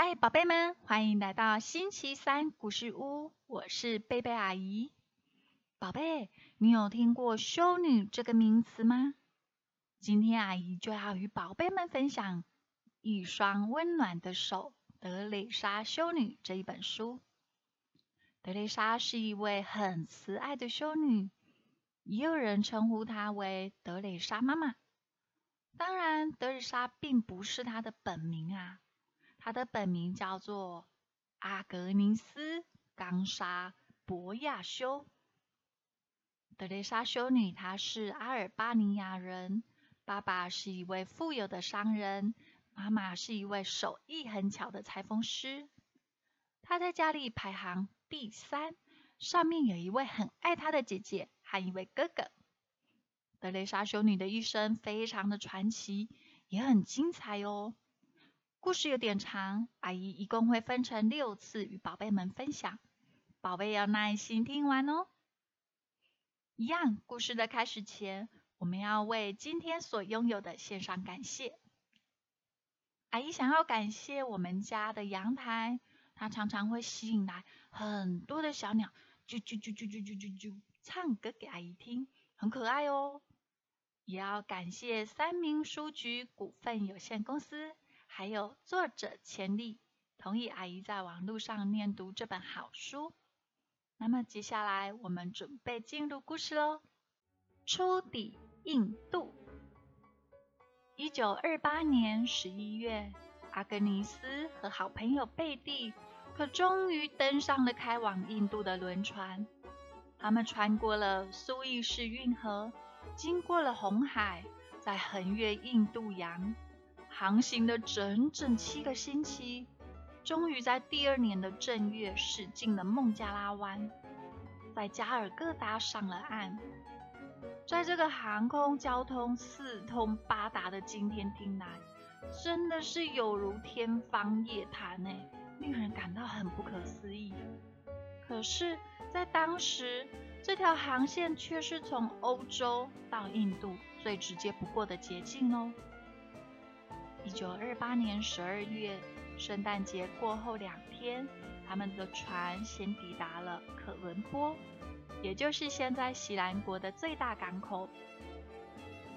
嗨，宝贝们，欢迎来到星期三故事屋，我是贝贝阿姨。宝贝，你有听过修女这个名词吗？今天阿姨就要与宝贝们分享《一双温暖的手》德蕾莎修女这一本书。德蕾莎是一位很慈爱的修女，也有人称呼她为德蕾莎妈妈。当然，德蕾莎并不是她的本名啊。他的本名叫做阿格尼斯·冈沙·博亚修。德蕾莎修女，她是阿尔巴尼亚人，爸爸是一位富有的商人，妈妈是一位手艺很巧的裁缝师。她在家里排行第三，上面有一位很爱她的姐姐和一位哥哥。德蕾莎修女的一生非常的传奇，也很精彩哦。故事有点长，阿姨一共会分成六次与宝贝们分享，宝贝要耐心听完哦。一样，故事的开始前，我们要为今天所拥有的献上感谢。阿姨想要感谢我们家的阳台，它常常会吸引来很多的小鸟，啾啾啾啾啾啾啾，唱歌给阿姨听，很可爱哦。也要感谢三明书局股份有限公司。还有作者钱丽同意阿姨在网络上念读这本好书。那么接下来我们准备进入故事喽。初抵印度，一九二八年十一月，阿格尼斯和好朋友贝蒂可终于登上了开往印度的轮船。他们穿过了苏伊士运河，经过了红海，再横越印度洋。航行了整整七个星期，终于在第二年的正月驶进了孟加拉湾，在加尔各答上了岸。在这个航空交通四通八达的今天听来，真的是有如天方夜谭呢，令人感到很不可思议。可是，在当时，这条航线却是从欧洲到印度最直接不过的捷径哦。一九二八年十二月，圣诞节过后两天，他们的船先抵达了可伦坡，也就是现在西兰国的最大港口。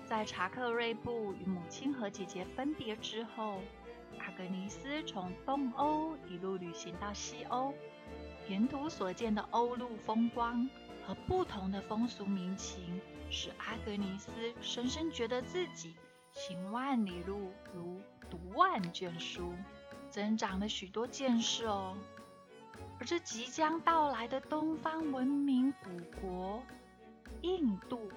在查克瑞布与母亲和姐姐分别之后，阿格尼斯从东欧一路旅行到西欧，沿途所见的欧陆风光和不同的风俗民情，使阿格尼斯深深觉得自己。行万里路如读万卷书，增长了许多见识哦。而这即将到来的东方文明古国印度，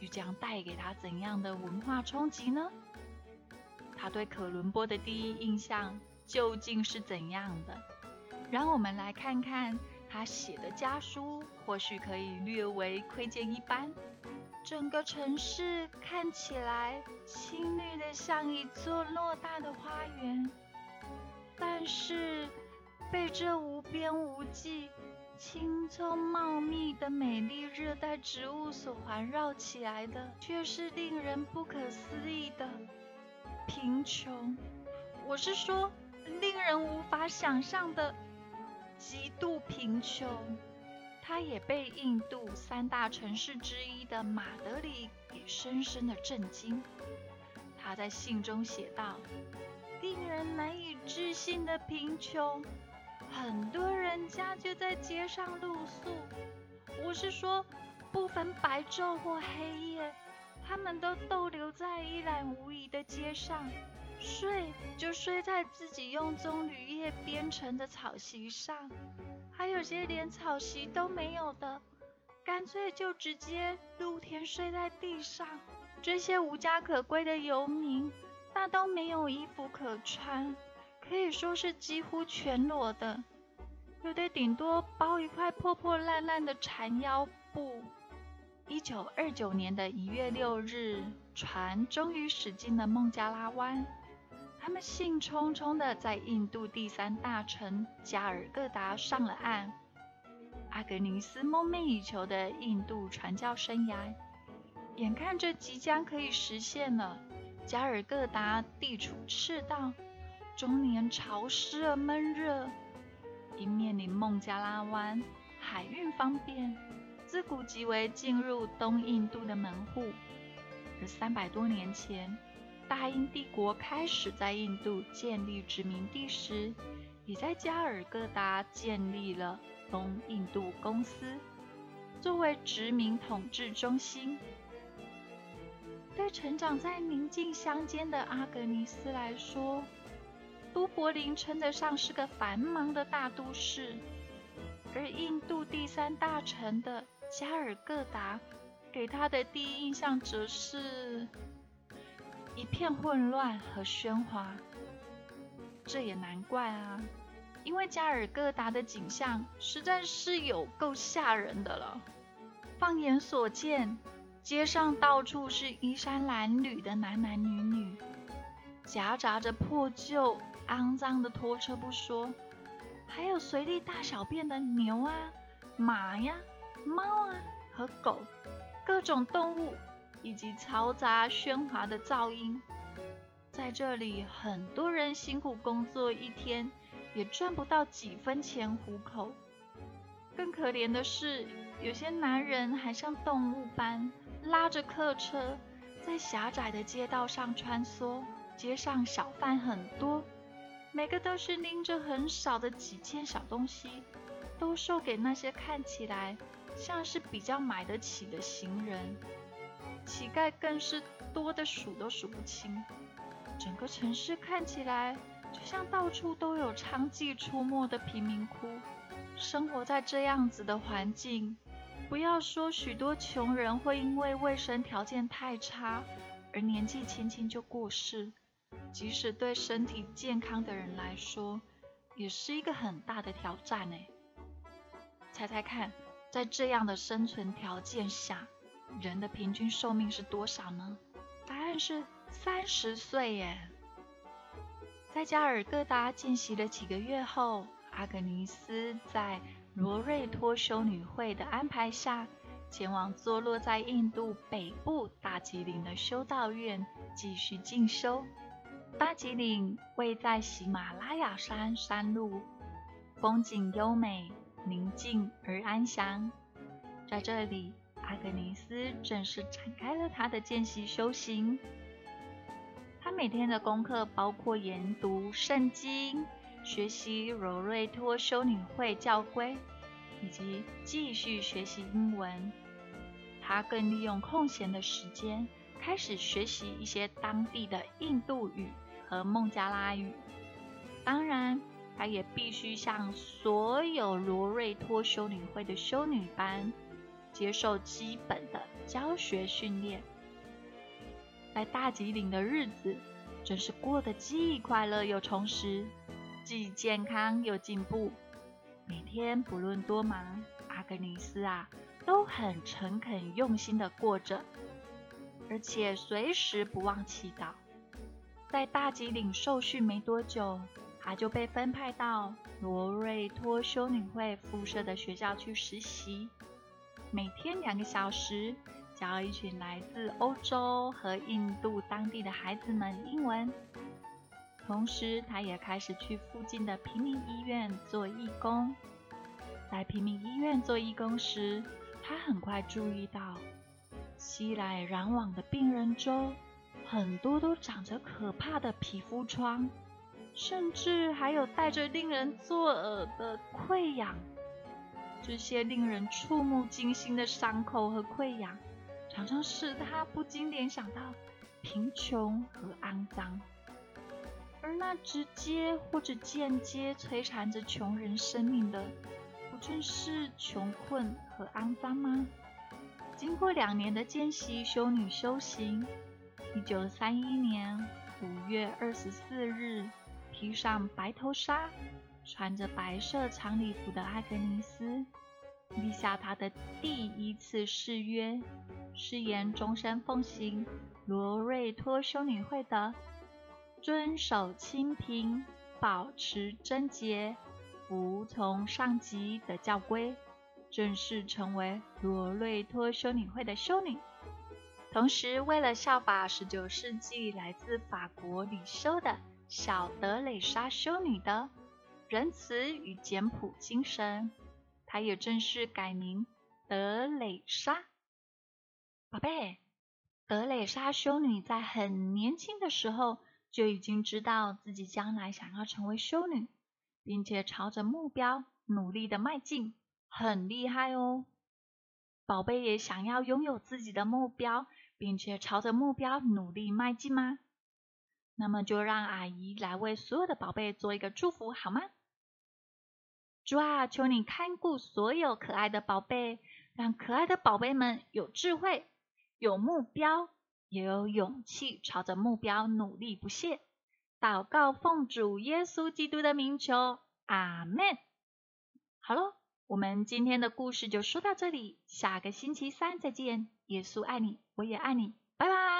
又将带给他怎样的文化冲击呢？他对可伦坡的第一印象究竟是怎样的？让我们来看看他写的家书，或许可以略微窥见一斑。整个城市看起来青绿的像一座偌大的花园，但是被这无边无际、青葱茂密的美丽热带植物所环绕起来的，却是令人不可思议的贫穷。我是说，令人无法想象的极度贫穷。他也被印度三大城市之一的马德里给深深的震惊。他在信中写道：“令人难以置信的贫穷，很多人家就在街上露宿。我是说，不分白昼或黑夜，他们都逗留在一览无遗的街上，睡就睡在自己用棕榈叶编成的草席上。”还有些连草席都没有的，干脆就直接露天睡在地上。这些无家可归的游民，大都没有衣服可穿，可以说是几乎全裸的，有的顶多包一块破破烂烂的缠腰布。一九二九年的一月六日，船终于驶进了孟加拉湾。他们兴冲冲地在印度第三大城加尔各答上了岸。阿格尼斯梦寐以求的印度传教生涯，眼看着即将可以实现了。加尔各答地处赤道，终年潮湿而闷热，因面临孟加拉湾海运方便，自古即为进入东印度的门户。而三百多年前，大英帝国开始在印度建立殖民地时，也在加尔各答建立了东印度公司，作为殖民统治中心。对成长在宁静乡间的阿格尼斯来说，都柏林称得上是个繁忙的大都市，而印度第三大城的加尔各答。给他的第一印象则是一片混乱和喧哗。这也难怪啊，因为加尔各答的景象实在是有够吓人的了。放眼所见，街上到处是衣衫褴褛的男男女女，夹杂着破旧、肮脏的拖车不说，还有随地大小便的牛啊、马呀、猫啊和狗。各种动物以及嘈杂喧哗的噪音，在这里，很多人辛苦工作一天，也赚不到几分钱糊口。更可怜的是，有些男人还像动物般拉着客车，在狭窄的街道上穿梭。街上小贩很多，每个都是拎着很少的几件小东西，都售给那些看起来。像是比较买得起的行人，乞丐更是多的数都数不清。整个城市看起来就像到处都有娼妓出没的贫民窟。生活在这样子的环境，不要说许多穷人会因为卫生条件太差而年纪轻轻就过世，即使对身体健康的人来说，也是一个很大的挑战呢。猜猜看？在这样的生存条件下，人的平均寿命是多少呢？答案是三十岁耶。在加尔各答见习了几个月后，阿格尼斯在罗瑞托修女会的安排下，前往坐落在印度北部大吉岭的修道院继续进修。大吉岭位在喜马拉雅山山路，风景优美。宁静而安详，在这里，阿格尼斯正式展开了他的见习修行。他每天的功课包括研读圣经、学习罗瑞托修女会教规，以及继续学习英文。他更利用空闲的时间，开始学习一些当地的印度语和孟加拉语。当然。他也必须向所有罗瑞托修女会的修女班接受基本的教学训练。在大吉岭的日子真是过得既快乐又充实，既健康又进步。每天不论多忙，阿格尼斯啊都很诚恳用心的过着，而且随时不忘祈祷。在大吉岭受训没多久。他就被分派到罗瑞托修女会附设的学校去实习，每天两个小时，教一群来自欧洲和印度当地的孩子们英文。同时，他也开始去附近的平民医院做义工。在平民医院做义工时，他很快注意到，熙来攘往的病人中，很多都长着可怕的皮肤疮。甚至还有带着令人作呕的溃疡，这些令人触目惊心的伤口和溃疡，常常使他不禁联想到贫穷和肮脏。而那直接或者间接摧残着穷人生命的，不正是穷困和肮脏吗？经过两年的间习修女修行，一九三一年五月二十四日。披上白头纱，穿着白色长礼服的阿格尼斯，立下他的第一次誓约，誓言终身奉行罗瑞托修女会的遵守清贫、保持贞洁、服从上级的教规，正式成为罗瑞托修女会的修女。同时，为了效法十九世纪来自法国里修的。小德蕾莎修女的仁慈与简朴精神，她也正式改名德蕾莎。宝贝，德蕾莎修女在很年轻的时候就已经知道自己将来想要成为修女，并且朝着目标努力的迈进，很厉害哦。宝贝也想要拥有自己的目标，并且朝着目标努力迈进吗？那么就让阿姨来为所有的宝贝做一个祝福，好吗？主啊，求你看顾所有可爱的宝贝，让可爱的宝贝们有智慧、有目标，也有勇气，朝着目标努力不懈。祷告奉主耶稣基督的名求，阿门。好喽。我们今天的故事就说到这里，下个星期三再见。耶稣爱你，我也爱你，拜拜。